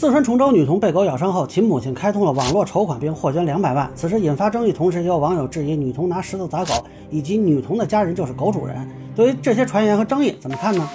四川崇州女童被狗咬伤后，其母亲开通了网络筹款并获捐两百万，此事引发争议，同时也有网友质疑女童拿石头砸狗，以及女童的家人就是狗主人。对于这些传言和争议，怎么看呢？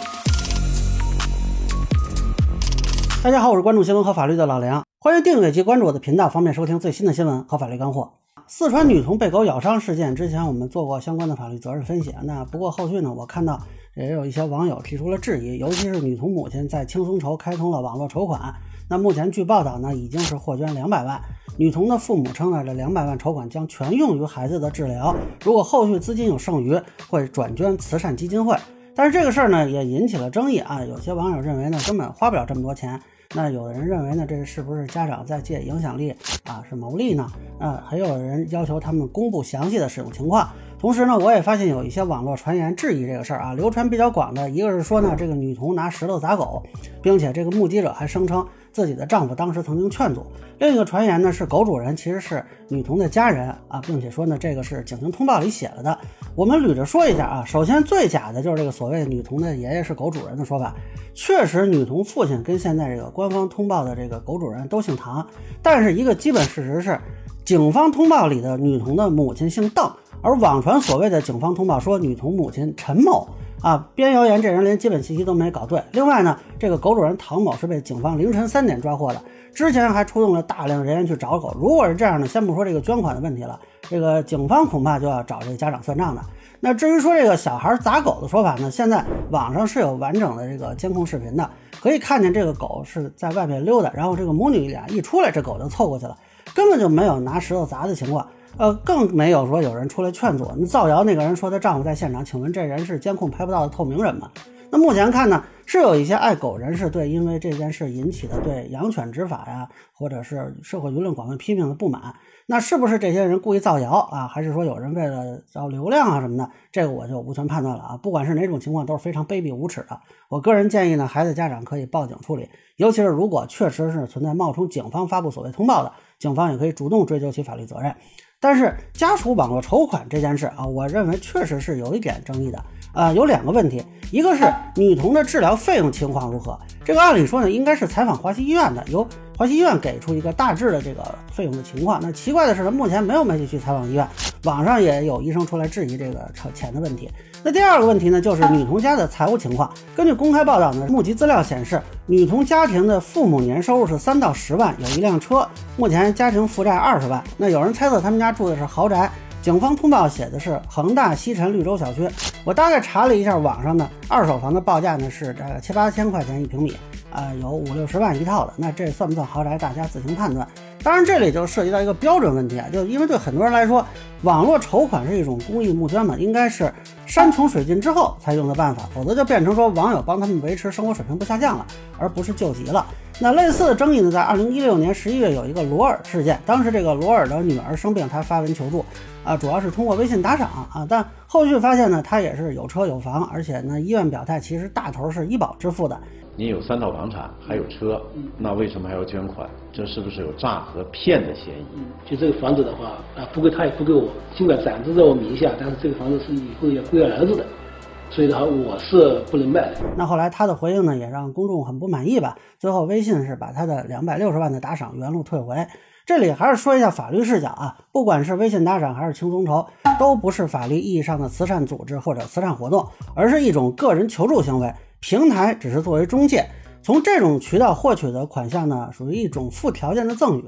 大家好，我是关注新闻和法律的老梁，欢迎订阅及关注我的频道，方便收听最新的新闻和法律干货。四川女童被狗咬伤事件之前，我们做过相关的法律责任分析。那不过后续呢，我看到也有一些网友提出了质疑，尤其是女童母亲在轻松筹开通了网络筹款。那目前据报道呢，已经是获捐两百万。女童的父母称呢，这两百万筹款将全用于孩子的治疗，如果后续资金有剩余，会转捐慈善基金会。但是这个事儿呢，也引起了争议啊。有些网友认为呢，根本花不了这么多钱。那有的人认为呢，这是不是家长在借影响力啊，是牟利呢？啊，还有人要求他们公布详细的使用情况。同时呢，我也发现有一些网络传言质疑这个事儿啊，流传比较广的一个是说呢，这个女童拿石头砸狗，并且这个目击者还声称自己的丈夫当时曾经劝阻；另一个传言呢是狗主人其实是女童的家人啊，并且说呢这个是警情通报里写了的。我们捋着说一下啊，首先最假的就是这个所谓女童的爷爷是狗主人的说法，确实女童父亲跟现在这个官方通报的这个狗主人都姓唐，但是一个基本事实是，警方通报里的女童的母亲姓邓。而网传所谓的警方通报说女童母亲陈某啊编谣言，这人连基本信息都没搞对。另外呢，这个狗主人唐某是被警方凌晨三点抓获的，之前还出动了大量人员去找狗。如果是这样呢，先不说这个捐款的问题了，这个警方恐怕就要找这个家长算账的。那至于说这个小孩砸狗的说法呢，现在网上是有完整的这个监控视频的，可以看见这个狗是在外面溜达，然后这个母女俩一出来，这狗就凑过去了，根本就没有拿石头砸的情况。呃，更没有说有人出来劝阻。那造谣那个人说她丈夫在现场，请问这人是监控拍不到的透明人吗？那目前看呢，是有一些爱狗人士对因为这件事引起的对养犬执法呀，或者是社会舆论广泛批评的不满。那是不是这些人故意造谣啊？还是说有人为了找流量啊什么的？这个我就无权判断了啊。不管是哪种情况，都是非常卑鄙无耻的。我个人建议呢，孩子家长可以报警处理，尤其是如果确实是存在冒充警方发布所谓通报的，警方也可以主动追究其法律责任。但是家属网络筹款这件事啊，我认为确实是有一点争议的。呃，有两个问题，一个是女童的治疗费用情况如何？这个按理说呢，应该是采访华西医院的，由华西医院给出一个大致的这个费用的情况。那奇怪的是呢，目前没有媒体去采访医院，网上也有医生出来质疑这个钱的问题。那第二个问题呢，就是女童家的财务情况。根据公开报道呢，募集资料显示，女童家庭的父母年收入是三到十万，有一辆车，目前家庭负债二十万。那有人猜测他们家住的是豪宅，警方通报写的是恒大西城绿洲小区。我大概查了一下网上的二手房的报价呢，是这个七八千块钱一平米，啊，有五六十万一套的。那这算不算豪宅？大家自行判断。当然，这里就涉及到一个标准问题啊，就因为对很多人来说，网络筹款是一种公益募捐嘛，应该是山穷水尽之后才用的办法，否则就变成说网友帮他们维持生活水平不下降了，而不是救急了。那类似的争议呢，在二零一六年十一月有一个罗尔事件，当时这个罗尔的女儿生病，他发文求助，啊，主要是通过微信打赏啊，但后续发现呢，他也是有车有房，而且呢，医院表态其实大头是医保支付的。你有三套房产，还有车，那为什么还要捐款？这是不是有诈和骗的嫌疑？就这个房子的话，啊，不归他也不归我，尽管暂时在我名下，但是这个房子是以后要归儿子的，所以的话我是不能卖的。那后来他的回应呢，也让公众很不满意吧？最后微信是把他的两百六十万的打赏原路退回。这里还是说一下法律视角啊，不管是微信打赏还是轻松筹，都不是法律意义上的慈善组织或者慈善活动，而是一种个人求助行为。平台只是作为中介，从这种渠道获取的款项呢，属于一种附条件的赠与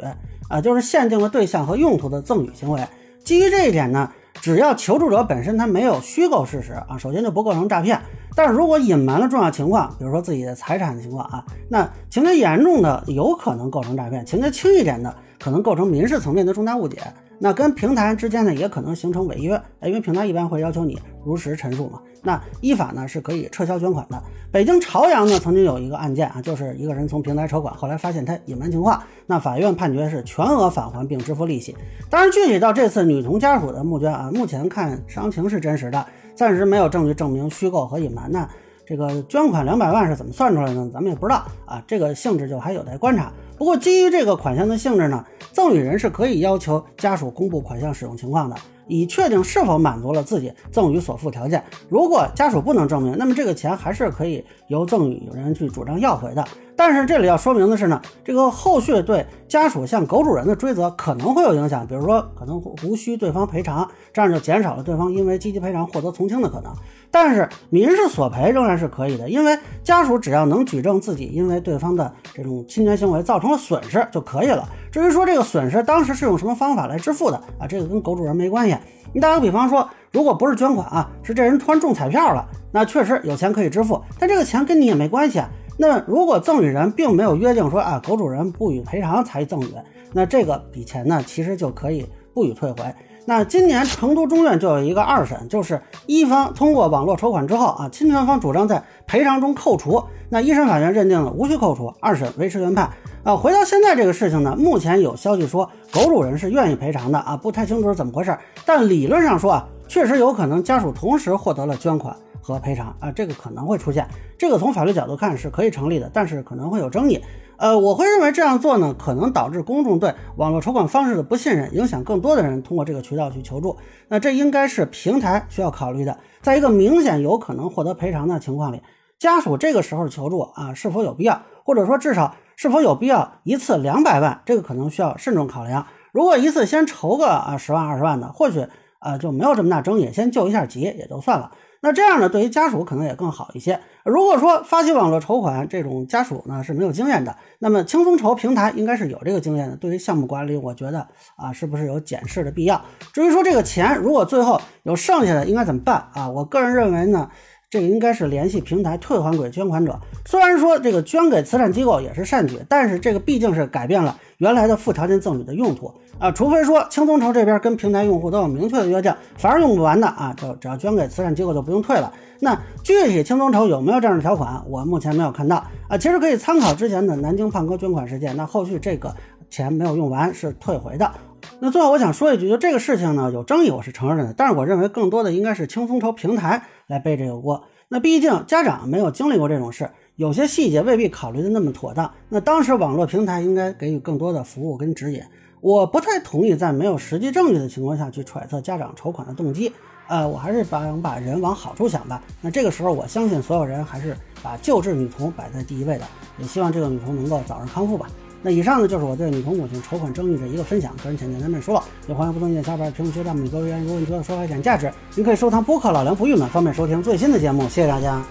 啊，就是限定了对象和用途的赠与行为。基于这一点呢，只要求助者本身他没有虚构事实啊，首先就不构成诈骗。但是如果隐瞒了重要情况，比如说自己的财产的情况啊，那情节严重的有可能构成诈骗，情节轻一点的可能构成民事层面的重大误解。那跟平台之间呢，也可能形成违约，因为平台一般会要求你如实陈述嘛。那依法呢是可以撤销捐款的。北京朝阳呢曾经有一个案件啊，就是一个人从平台筹款，后来发现他隐瞒情况，那法院判决是全额返还并支付利息。当然，具体到这次女童家属的募捐啊，目前看伤情是真实的，暂时没有证据证明虚构和隐瞒呢。这个捐款两百万是怎么算出来的呢？咱们也不知道啊，这个性质就还有待观察。不过，基于这个款项的性质呢，赠与人是可以要求家属公布款项使用情况的。以确定是否满足了自己赠与所附条件。如果家属不能证明，那么这个钱还是可以由赠与人去主张要回的。但是这里要说明的是呢，这个后续对家属向狗主人的追责可能会有影响，比如说可能无需对方赔偿，这样就减少了对方因为积极赔偿获得从轻的可能。但是民事索赔仍然是可以的，因为家属只要能举证自己因为对方的这种侵权行为造成了损失就可以了。至于说这个损失当时是用什么方法来支付的啊，这个跟狗主人没关系。你打个比方说，如果不是捐款啊，是这人突然中彩票了，那确实有钱可以支付，但这个钱跟你也没关系啊。那如果赠与人并没有约定说啊，狗主人不予赔偿才赠与，那这个笔钱呢，其实就可以不予退回。那今年成都中院就有一个二审，就是一方通过网络筹款之后啊，侵权方主张在赔偿中扣除，那一审法院认定了无需扣除，二审维持原判。啊，回到现在这个事情呢，目前有消息说狗主人是愿意赔偿的啊，不太清楚是怎么回事，但理论上说啊，确实有可能家属同时获得了捐款。和赔偿啊，这个可能会出现，这个从法律角度看是可以成立的，但是可能会有争议。呃，我会认为这样做呢，可能导致公众对网络筹款方式的不信任，影响更多的人通过这个渠道去求助。那这应该是平台需要考虑的。在一个明显有可能获得赔偿的情况里，家属这个时候求助啊，是否有必要，或者说至少是否有必要一次两百万，这个可能需要慎重考量。如果一次先筹个啊十万二十万的，或许啊就没有这么大争议，先救一下急也就算了。那这样呢，对于家属可能也更好一些。如果说发起网络筹款这种家属呢是没有经验的，那么轻松筹平台应该是有这个经验的。对于项目管理，我觉得啊，是不是有检视的必要？至于说这个钱如果最后有剩下的，应该怎么办啊？我个人认为呢。这个应该是联系平台退还给捐款者。虽然说这个捐给慈善机构也是善举，但是这个毕竟是改变了原来的附条件赠与的用途啊。除非说轻松筹这边跟平台用户都有明确的约定，凡是用不完的啊，就只要捐给慈善机构就不用退了。那具体轻松筹有没有这样的条款，我目前没有看到啊。其实可以参考之前的南京胖哥捐款事件，那后续这个钱没有用完是退回的。那最后我想说一句，就这个事情呢有争议，我是承认的，但是我认为更多的应该是轻松筹平台来背这个锅。那毕竟家长没有经历过这种事，有些细节未必考虑的那么妥当。那当时网络平台应该给予更多的服务跟指引。我不太同意在没有实际证据的情况下去揣测家长筹款的动机。呃，我还是把把人往好处想吧。那这个时候，我相信所有人还是把救治女童摆在第一位的，也希望这个女童能够早日康复吧。那以上呢就是我对女童母亲筹款争议的一个分享，个人浅见难免说了，也欢迎不同意见下边评论区弹幕里给我留言。如果你觉得说话有点价值，您可以收藏播客老梁不郁闷，方便收听最新的节目。谢谢大家。